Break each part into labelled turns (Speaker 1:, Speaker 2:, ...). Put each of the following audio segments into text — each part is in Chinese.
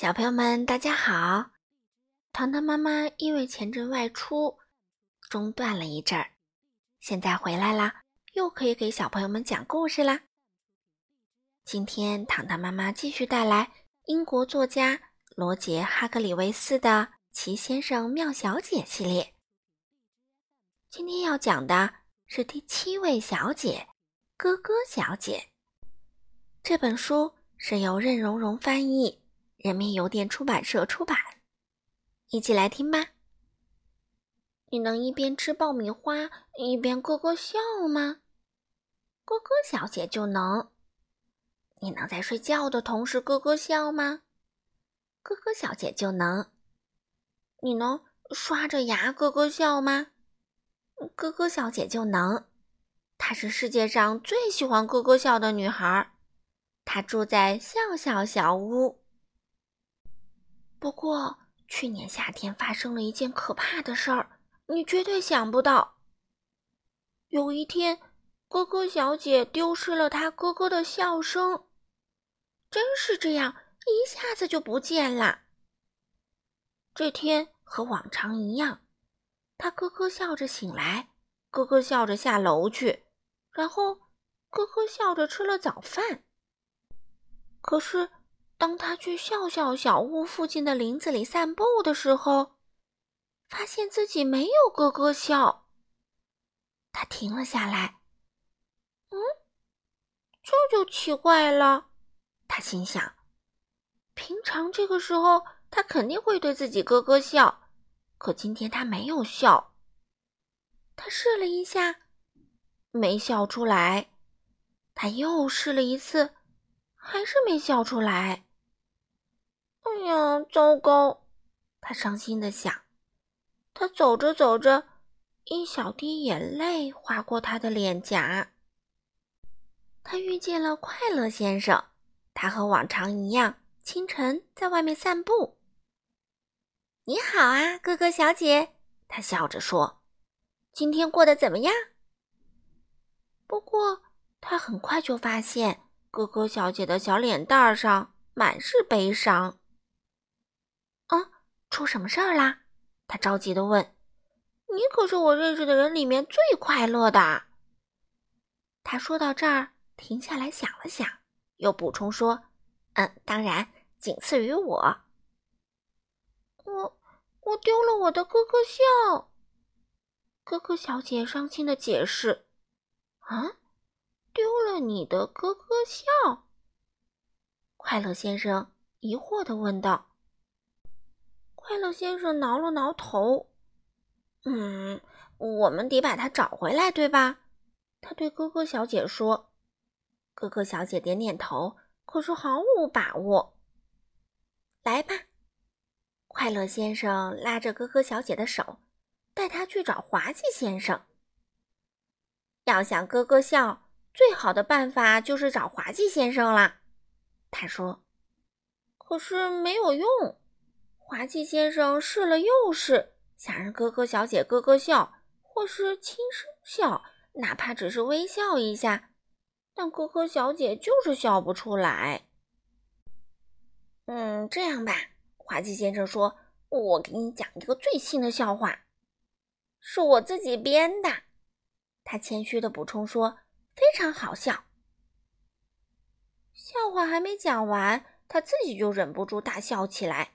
Speaker 1: 小朋友们，大家好！糖糖妈妈因为前阵外出，中断了一阵儿，现在回来啦，又可以给小朋友们讲故事啦。今天糖糖妈妈继续带来英国作家罗杰·哈格里维斯的《奇先生妙小姐》系列。今天要讲的是第七位小姐——咯咯小姐。这本书是由任溶溶翻译。人民邮电出版社出版，一起来听吧。你能一边吃爆米花一边咯咯笑吗？咯咯小姐就能。你能在睡觉的同时咯咯笑吗？咯咯小姐就能。你能刷着牙咯咯笑吗？咯咯小姐就能。她是世界上最喜欢咯咯笑的女孩。她住在笑笑小屋。不过，去年夏天发生了一件可怕的事儿，你绝对想不到。有一天，咯咯小姐丢失了她咯咯的笑声，真是这样，一下子就不见了。这天和往常一样，她咯咯笑着醒来，咯咯笑着下楼去，然后咯咯笑着吃了早饭。可是。当他去笑笑小屋附近的林子里散步的时候，发现自己没有咯咯笑。他停了下来。嗯，这就奇怪了。他心想，平常这个时候他肯定会对自己咯咯笑，可今天他没有笑。他试了一下，没笑出来。他又试了一次，还是没笑出来。哎呀，糟糕！他伤心的想。他走着走着，一小滴眼泪划过他的脸颊。他遇见了快乐先生，他和往常一样，清晨在外面散步。你好啊，哥哥小姐，他笑着说：“今天过得怎么样？”不过，他很快就发现，哥哥小姐的小脸蛋上满是悲伤。出什么事儿啦？他着急的问。“你可是我认识的人里面最快乐的。”他说到这儿，停下来想了想，又补充说：“嗯，当然，仅次于我。”“我我丢了我的咯咯笑。”咯咯小姐伤心的解释。“啊，丢了你的咯咯笑？”快乐先生疑惑的问道。快乐先生挠了挠头，嗯，我们得把它找回来，对吧？他对哥哥小姐说。哥哥小姐点点头，可是毫无把握。来吧，快乐先生拉着哥哥小姐的手，带她去找滑稽先生。要想咯咯笑，最好的办法就是找滑稽先生啦。他说。可是没有用。滑稽先生试了又试，想让咯咯小姐咯咯笑，或是轻声笑，哪怕只是微笑一下，但咯咯小姐就是笑不出来。嗯，这样吧，滑稽先生说：“我给你讲一个最新的笑话，是我自己编的。”他谦虚的补充说：“非常好笑。”笑话还没讲完，他自己就忍不住大笑起来。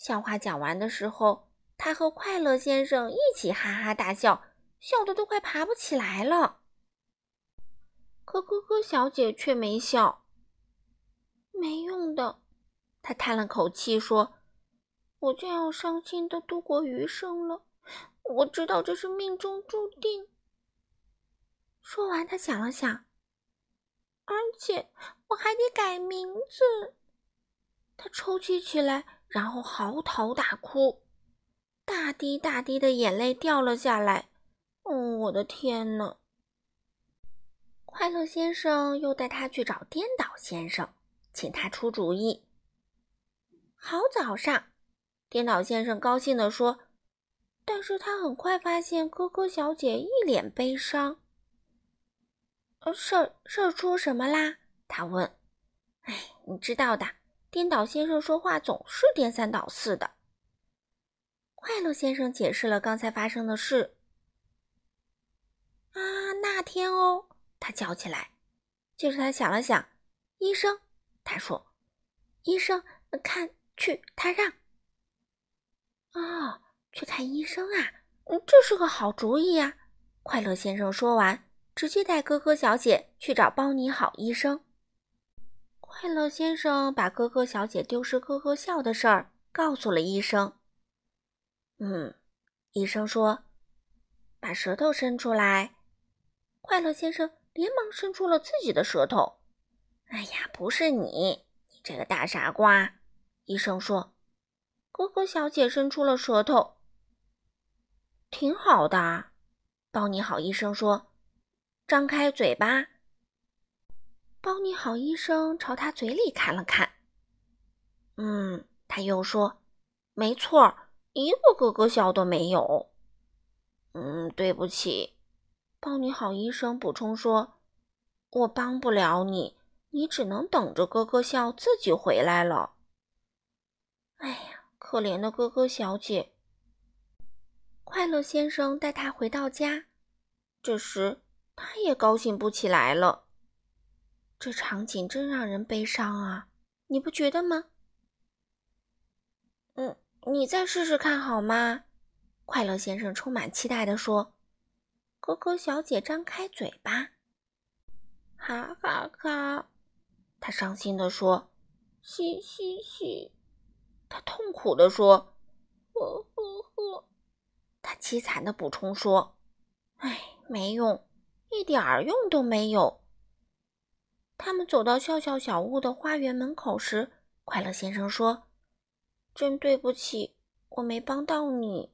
Speaker 1: 笑话讲完的时候，他和快乐先生一起哈哈大笑，笑得都快爬不起来了。可哥哥小姐却没笑。没用的，她叹了口气说：“我就要伤心的度过余生了。我知道这是命中注定。”说完，他想了想，而且我还得改名字。他抽泣起来。然后嚎啕大哭，大滴大滴的眼泪掉了下来。哦，我的天呐！快乐先生又带他去找颠倒先生，请他出主意。好早上，颠倒先生高兴地说，但是他很快发现哥哥小姐一脸悲伤。呃事儿事儿出什么啦？他问。哎，你知道的。颠倒先生说话总是颠三倒四的。快乐先生解释了刚才发生的事。啊，那天哦，他叫起来。接着他想了想，医生，他说：“医生，看去，他让。”哦，去看医生啊，这是个好主意呀。快乐先生说完，直接带哥哥小姐去找包尼好医生。快乐先生把哥哥小姐丢失哥哥笑的事儿告诉了医生。嗯，医生说：“把舌头伸出来。”快乐先生连忙伸出了自己的舌头。“哎呀，不是你，你这个大傻瓜！”医生说。哥哥小姐伸出了舌头。“挺好的。”包你好医生说。“张开嘴巴。”包你好医生朝他嘴里看了看。“嗯。”他又说，“没错。”一个咯咯笑都没有。嗯，对不起，包你好医生补充说：“我帮不了你，你只能等着咯咯笑自己回来了。”哎呀，可怜的咯咯小姐。快乐先生带她回到家，这时他也高兴不起来了。这场景真让人悲伤啊，你不觉得吗？嗯。你再试试看好吗？快乐先生充满期待地说。可可小姐张开嘴巴，哈哈哈！她伤心地说：“嘻嘻嘻！”她痛苦地说：“呵呵呵！”她凄惨地补充说：“哎，没用，一点儿用都没有。”他们走到笑笑小屋的花园门口时，快乐先生说。真对不起，我没帮到你。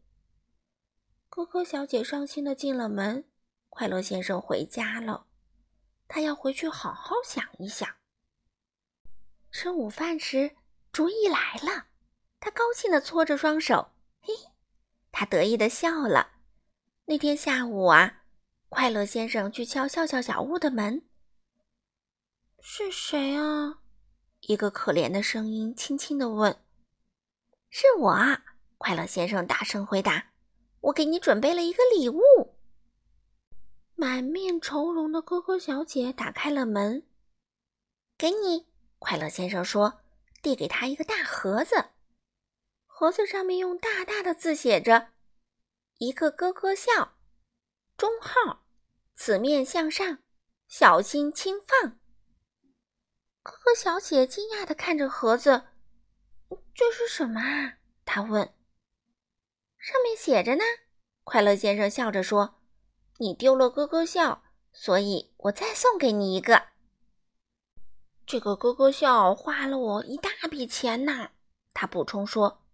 Speaker 1: 可可小姐伤心的进了门，快乐先生回家了。他要回去好好想一想。吃午饭时，主意来了。他高兴的搓着双手，嘿，他得意的笑了。那天下午啊，快乐先生去敲笑笑小屋的门。是谁啊？一个可怜的声音轻轻的问。是我，快乐先生大声回答：“我给你准备了一个礼物。”满面愁容的哥哥小姐打开了门，“给你。”快乐先生说，递给他一个大盒子。盒子上面用大大的字写着：“一个咯咯笑，中号，此面向上，小心轻放。”哥哥小姐惊讶的看着盒子。这是什么啊？他问。上面写着呢。快乐先生笑着说：“你丢了咯咯笑，所以我再送给你一个。这个咯咯笑花了我一大笔钱呢。”他补充说。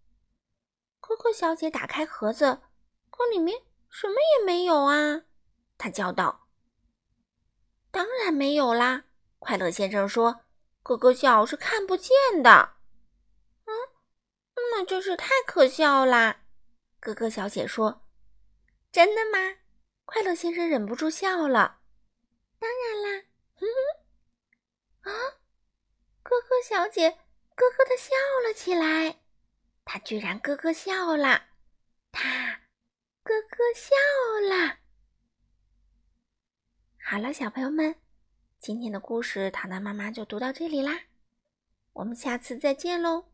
Speaker 1: 可可小姐打开盒子，可里面什么也没有啊！她叫道。“当然没有啦！”快乐先生说，“咯咯笑是看不见的。”嗯那真是太可笑啦！哥哥小姐说：“真的吗？”快乐先生忍不住笑了。当然啦，哼哼！啊，哥哥小姐咯咯的笑了起来。他居然咯咯笑了，他咯咯笑了。好了，小朋友们，今天的故事糖糖妈妈就读到这里啦，我们下次再见喽。